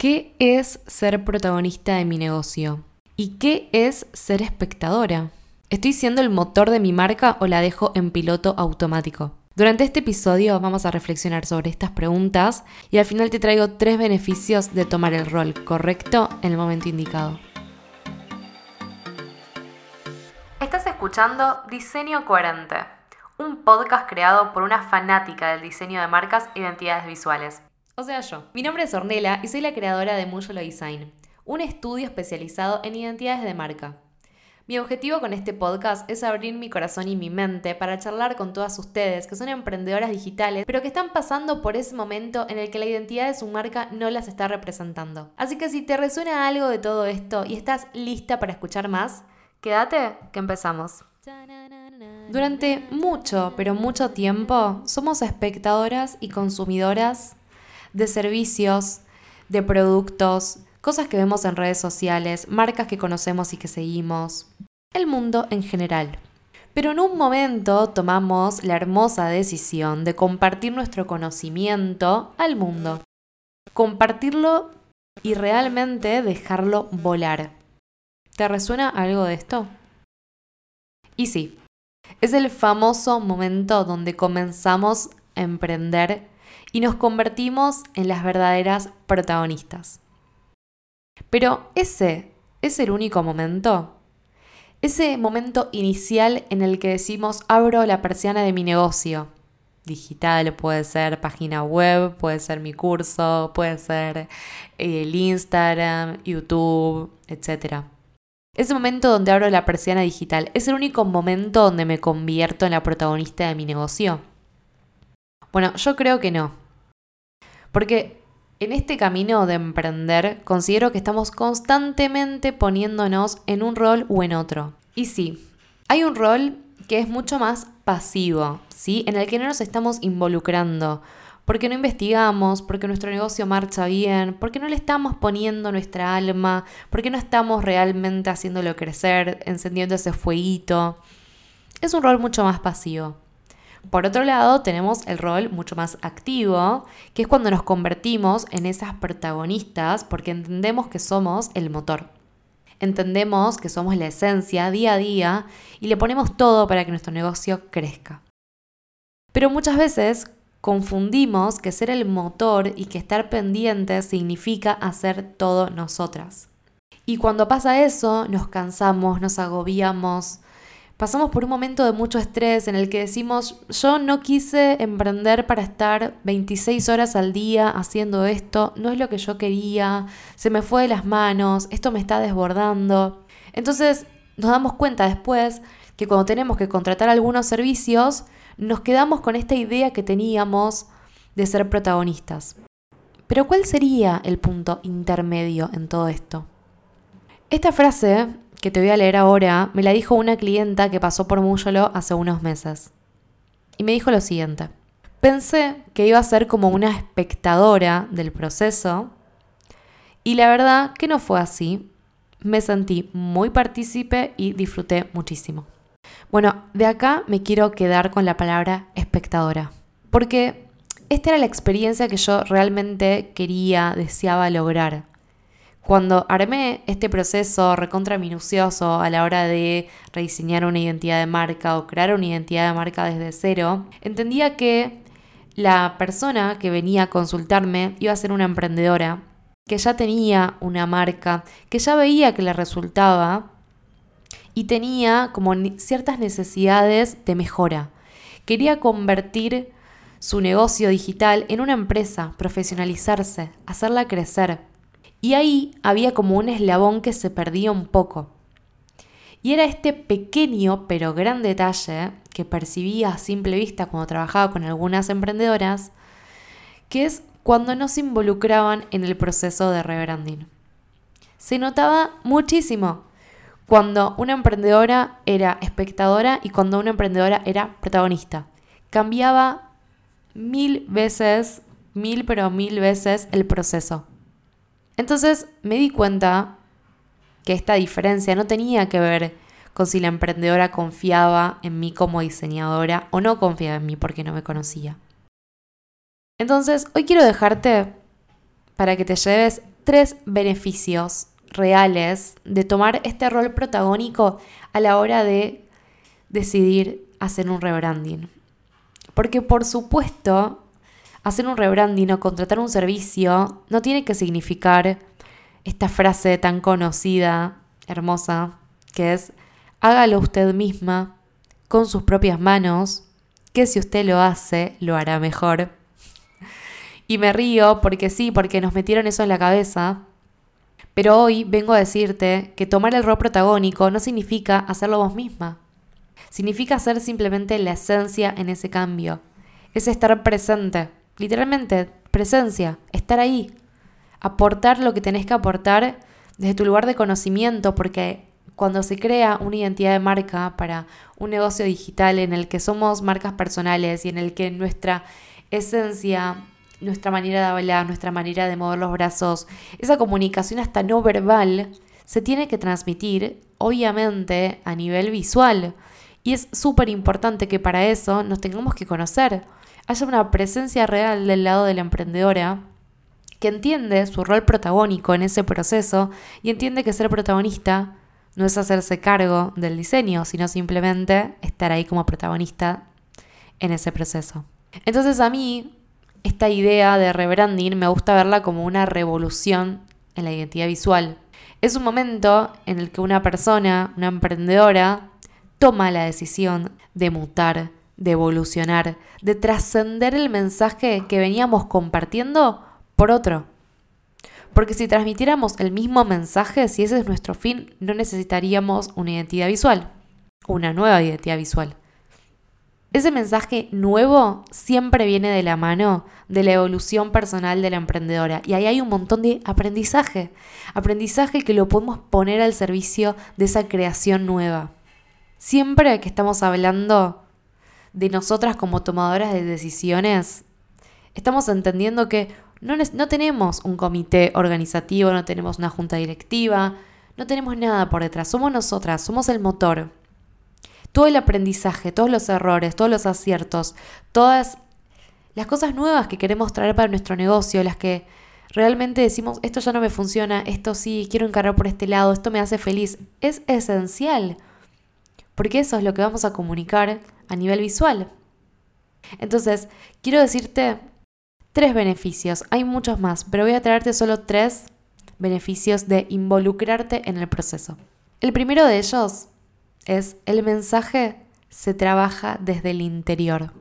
¿Qué es ser protagonista de mi negocio? ¿Y qué es ser espectadora? ¿Estoy siendo el motor de mi marca o la dejo en piloto automático? Durante este episodio vamos a reflexionar sobre estas preguntas y al final te traigo tres beneficios de tomar el rol correcto en el momento indicado. Estás escuchando Diseño Coherente, un podcast creado por una fanática del diseño de marcas e identidades visuales. O sea, yo. Mi nombre es Ornella y soy la creadora de Muyolo Design, un estudio especializado en identidades de marca. Mi objetivo con este podcast es abrir mi corazón y mi mente para charlar con todas ustedes que son emprendedoras digitales, pero que están pasando por ese momento en el que la identidad de su marca no las está representando. Así que si te resuena algo de todo esto y estás lista para escuchar más, quédate que empezamos. Durante mucho, pero mucho tiempo, somos espectadoras y consumidoras de servicios, de productos, cosas que vemos en redes sociales, marcas que conocemos y que seguimos, el mundo en general. Pero en un momento tomamos la hermosa decisión de compartir nuestro conocimiento al mundo. Compartirlo y realmente dejarlo volar. ¿Te resuena algo de esto? Y sí, es el famoso momento donde comenzamos a emprender y nos convertimos en las verdaderas protagonistas. Pero ese es el único momento. Ese momento inicial en el que decimos abro la persiana de mi negocio. Digital, puede ser página web, puede ser mi curso, puede ser el Instagram, YouTube, etc. Ese momento donde abro la persiana digital es el único momento donde me convierto en la protagonista de mi negocio. Bueno, yo creo que no. Porque en este camino de emprender considero que estamos constantemente poniéndonos en un rol o en otro. Y sí, hay un rol que es mucho más pasivo, ¿sí? En el que no nos estamos involucrando, porque no investigamos, porque nuestro negocio marcha bien, porque no le estamos poniendo nuestra alma, porque no estamos realmente haciéndolo crecer, encendiendo ese fueguito. Es un rol mucho más pasivo. Por otro lado, tenemos el rol mucho más activo, que es cuando nos convertimos en esas protagonistas porque entendemos que somos el motor. Entendemos que somos la esencia día a día y le ponemos todo para que nuestro negocio crezca. Pero muchas veces confundimos que ser el motor y que estar pendiente significa hacer todo nosotras. Y cuando pasa eso, nos cansamos, nos agobiamos, pasamos por un momento de mucho estrés en el que decimos, yo no quise emprender para estar 26 horas al día haciendo esto, no es lo que yo quería, se me fue de las manos, esto me está desbordando. Entonces nos damos cuenta después que cuando tenemos que contratar algunos servicios, nos quedamos con esta idea que teníamos de ser protagonistas. Pero ¿cuál sería el punto intermedio en todo esto? Esta frase que te voy a leer ahora me la dijo una clienta que pasó por Muyolo hace unos meses. Y me dijo lo siguiente. Pensé que iba a ser como una espectadora del proceso y la verdad que no fue así. Me sentí muy partícipe y disfruté muchísimo. Bueno, de acá me quiero quedar con la palabra espectadora, porque esta era la experiencia que yo realmente quería, deseaba lograr. Cuando armé este proceso recontra minucioso a la hora de rediseñar una identidad de marca o crear una identidad de marca desde cero, entendía que la persona que venía a consultarme iba a ser una emprendedora que ya tenía una marca, que ya veía que le resultaba y tenía como ciertas necesidades de mejora. Quería convertir su negocio digital en una empresa, profesionalizarse, hacerla crecer. Y ahí había como un eslabón que se perdía un poco. Y era este pequeño pero gran detalle que percibía a simple vista cuando trabajaba con algunas emprendedoras, que es cuando no se involucraban en el proceso de rebranding. Se notaba muchísimo cuando una emprendedora era espectadora y cuando una emprendedora era protagonista. Cambiaba mil veces, mil pero mil veces el proceso. Entonces me di cuenta que esta diferencia no tenía que ver con si la emprendedora confiaba en mí como diseñadora o no confiaba en mí porque no me conocía. Entonces, hoy quiero dejarte para que te lleves tres beneficios reales de tomar este rol protagónico a la hora de decidir hacer un rebranding. Porque por supuesto, hacer un rebranding o contratar un servicio no tiene que significar esta frase tan conocida, hermosa, que es hágalo usted misma con sus propias manos, que si usted lo hace, lo hará mejor. Y me río porque sí, porque nos metieron eso en la cabeza. Pero hoy vengo a decirte que tomar el rol protagónico no significa hacerlo vos misma. Significa ser simplemente la esencia en ese cambio. Es estar presente. Literalmente, presencia. Estar ahí. Aportar lo que tenés que aportar desde tu lugar de conocimiento, porque cuando se crea una identidad de marca para un negocio digital en el que somos marcas personales y en el que nuestra esencia nuestra manera de hablar, nuestra manera de mover los brazos, esa comunicación hasta no verbal, se tiene que transmitir, obviamente, a nivel visual. Y es súper importante que para eso nos tengamos que conocer. Haya una presencia real del lado de la emprendedora que entiende su rol protagónico en ese proceso y entiende que ser protagonista no es hacerse cargo del diseño, sino simplemente estar ahí como protagonista en ese proceso. Entonces a mí esta idea de rebranding me gusta verla como una revolución en la identidad visual. Es un momento en el que una persona, una emprendedora, toma la decisión de mutar, de evolucionar, de trascender el mensaje que veníamos compartiendo por otro. Porque si transmitiéramos el mismo mensaje, si ese es nuestro fin, no necesitaríamos una identidad visual, una nueva identidad visual. Ese mensaje nuevo siempre viene de la mano de la evolución personal de la emprendedora y ahí hay un montón de aprendizaje, aprendizaje que lo podemos poner al servicio de esa creación nueva. Siempre que estamos hablando de nosotras como tomadoras de decisiones, estamos entendiendo que no, no tenemos un comité organizativo, no tenemos una junta directiva, no tenemos nada por detrás, somos nosotras, somos el motor. Todo el aprendizaje, todos los errores, todos los aciertos, todas las cosas nuevas que queremos traer para nuestro negocio, las que realmente decimos, esto ya no me funciona, esto sí, quiero encargar por este lado, esto me hace feliz, es esencial, porque eso es lo que vamos a comunicar a nivel visual. Entonces, quiero decirte tres beneficios, hay muchos más, pero voy a traerte solo tres beneficios de involucrarte en el proceso. El primero de ellos es el mensaje se trabaja desde el interior.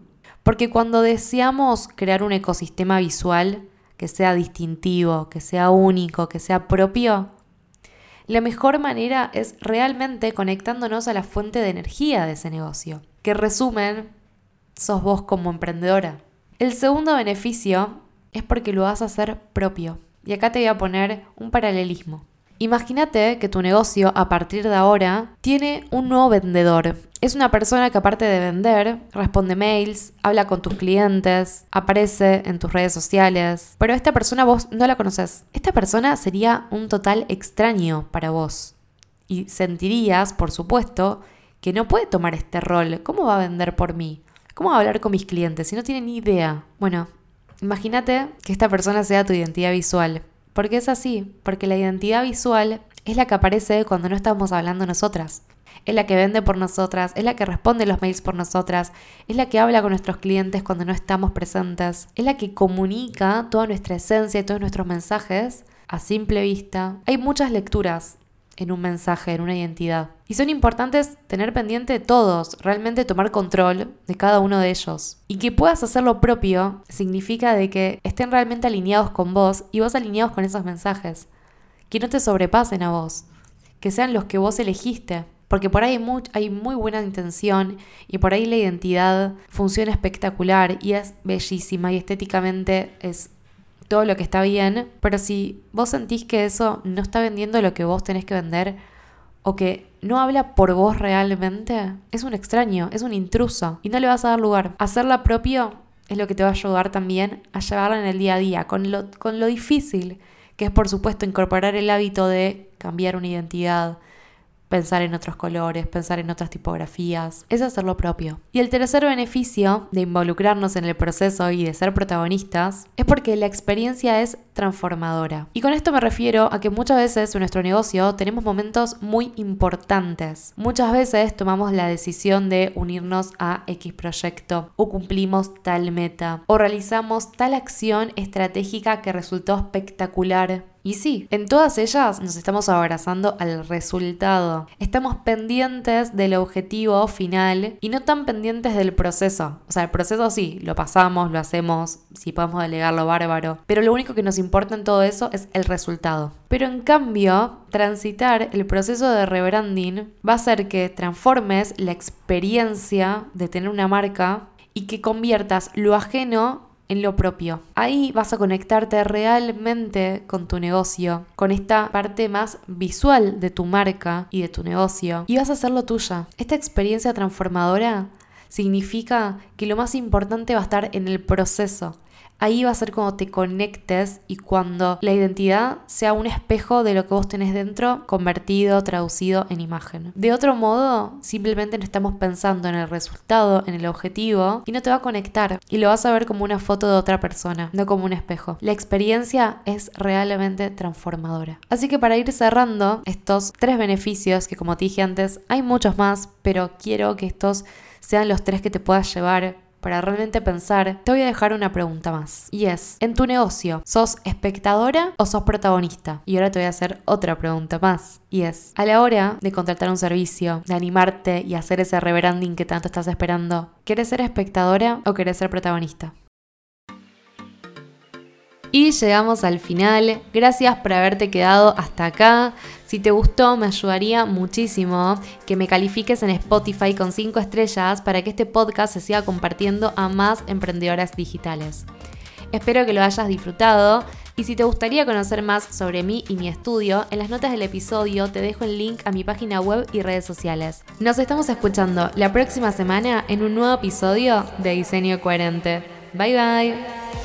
Porque cuando deseamos crear un ecosistema visual que sea distintivo, que sea único, que sea propio, la mejor manera es realmente conectándonos a la fuente de energía de ese negocio, que resumen, sos vos como emprendedora. El segundo beneficio es porque lo vas a hacer propio. Y acá te voy a poner un paralelismo. Imagínate que tu negocio a partir de ahora tiene un nuevo vendedor. Es una persona que aparte de vender, responde mails, habla con tus clientes, aparece en tus redes sociales, pero esta persona vos no la conoces. Esta persona sería un total extraño para vos. Y sentirías, por supuesto, que no puede tomar este rol. ¿Cómo va a vender por mí? ¿Cómo va a hablar con mis clientes si no tiene ni idea? Bueno, imagínate que esta persona sea tu identidad visual. Porque es así, porque la identidad visual es la que aparece cuando no estamos hablando nosotras. Es la que vende por nosotras, es la que responde los mails por nosotras, es la que habla con nuestros clientes cuando no estamos presentes, es la que comunica toda nuestra esencia y todos nuestros mensajes a simple vista. Hay muchas lecturas en un mensaje, en una identidad. Y son importantes tener pendiente todos, realmente tomar control de cada uno de ellos. Y que puedas hacer lo propio significa de que estén realmente alineados con vos y vos alineados con esos mensajes. Que no te sobrepasen a vos, que sean los que vos elegiste. Porque por ahí hay muy, hay muy buena intención y por ahí la identidad funciona espectacular y es bellísima y estéticamente es todo lo que está bien, pero si vos sentís que eso no está vendiendo lo que vos tenés que vender o que no habla por vos realmente, es un extraño, es un intruso y no le vas a dar lugar. Hacerla propio es lo que te va a ayudar también a llevarla en el día a día, con lo, con lo difícil que es por supuesto incorporar el hábito de cambiar una identidad, pensar en otros colores, pensar en otras tipografías, es hacer lo propio. Y el tercer beneficio de involucrarnos en el proceso y de ser protagonistas es porque la experiencia es transformadora. Y con esto me refiero a que muchas veces en nuestro negocio tenemos momentos muy importantes. Muchas veces tomamos la decisión de unirnos a X proyecto o cumplimos tal meta o realizamos tal acción estratégica que resultó espectacular y sí, en todas ellas nos estamos abrazando al resultado. Estamos pendientes del objetivo final y no tan pendientes del proceso. O sea, el proceso sí, lo pasamos, lo hacemos, si podemos delegarlo bárbaro. Pero lo único que nos importa en todo eso es el resultado. Pero en cambio, transitar el proceso de rebranding va a hacer que transformes la experiencia de tener una marca y que conviertas lo ajeno en lo propio. Ahí vas a conectarte realmente con tu negocio, con esta parte más visual de tu marca y de tu negocio, y vas a hacerlo tuya. Esta experiencia transformadora significa que lo más importante va a estar en el proceso, Ahí va a ser cuando te conectes y cuando la identidad sea un espejo de lo que vos tenés dentro convertido, traducido en imagen. De otro modo, simplemente no estamos pensando en el resultado, en el objetivo y no te va a conectar y lo vas a ver como una foto de otra persona, no como un espejo. La experiencia es realmente transformadora. Así que para ir cerrando estos tres beneficios que como te dije antes, hay muchos más, pero quiero que estos sean los tres que te puedas llevar para realmente pensar, te voy a dejar una pregunta más. Y es, en tu negocio, ¿sos espectadora o sos protagonista? Y ahora te voy a hacer otra pregunta más. Y es, a la hora de contratar un servicio, de animarte y hacer ese rebranding que tanto estás esperando, ¿quieres ser espectadora o querés ser protagonista? Y llegamos al final. Gracias por haberte quedado hasta acá. Si te gustó, me ayudaría muchísimo que me califiques en Spotify con 5 estrellas para que este podcast se siga compartiendo a más emprendedoras digitales. Espero que lo hayas disfrutado y si te gustaría conocer más sobre mí y mi estudio, en las notas del episodio te dejo el link a mi página web y redes sociales. Nos estamos escuchando la próxima semana en un nuevo episodio de Diseño Coherente. Bye bye.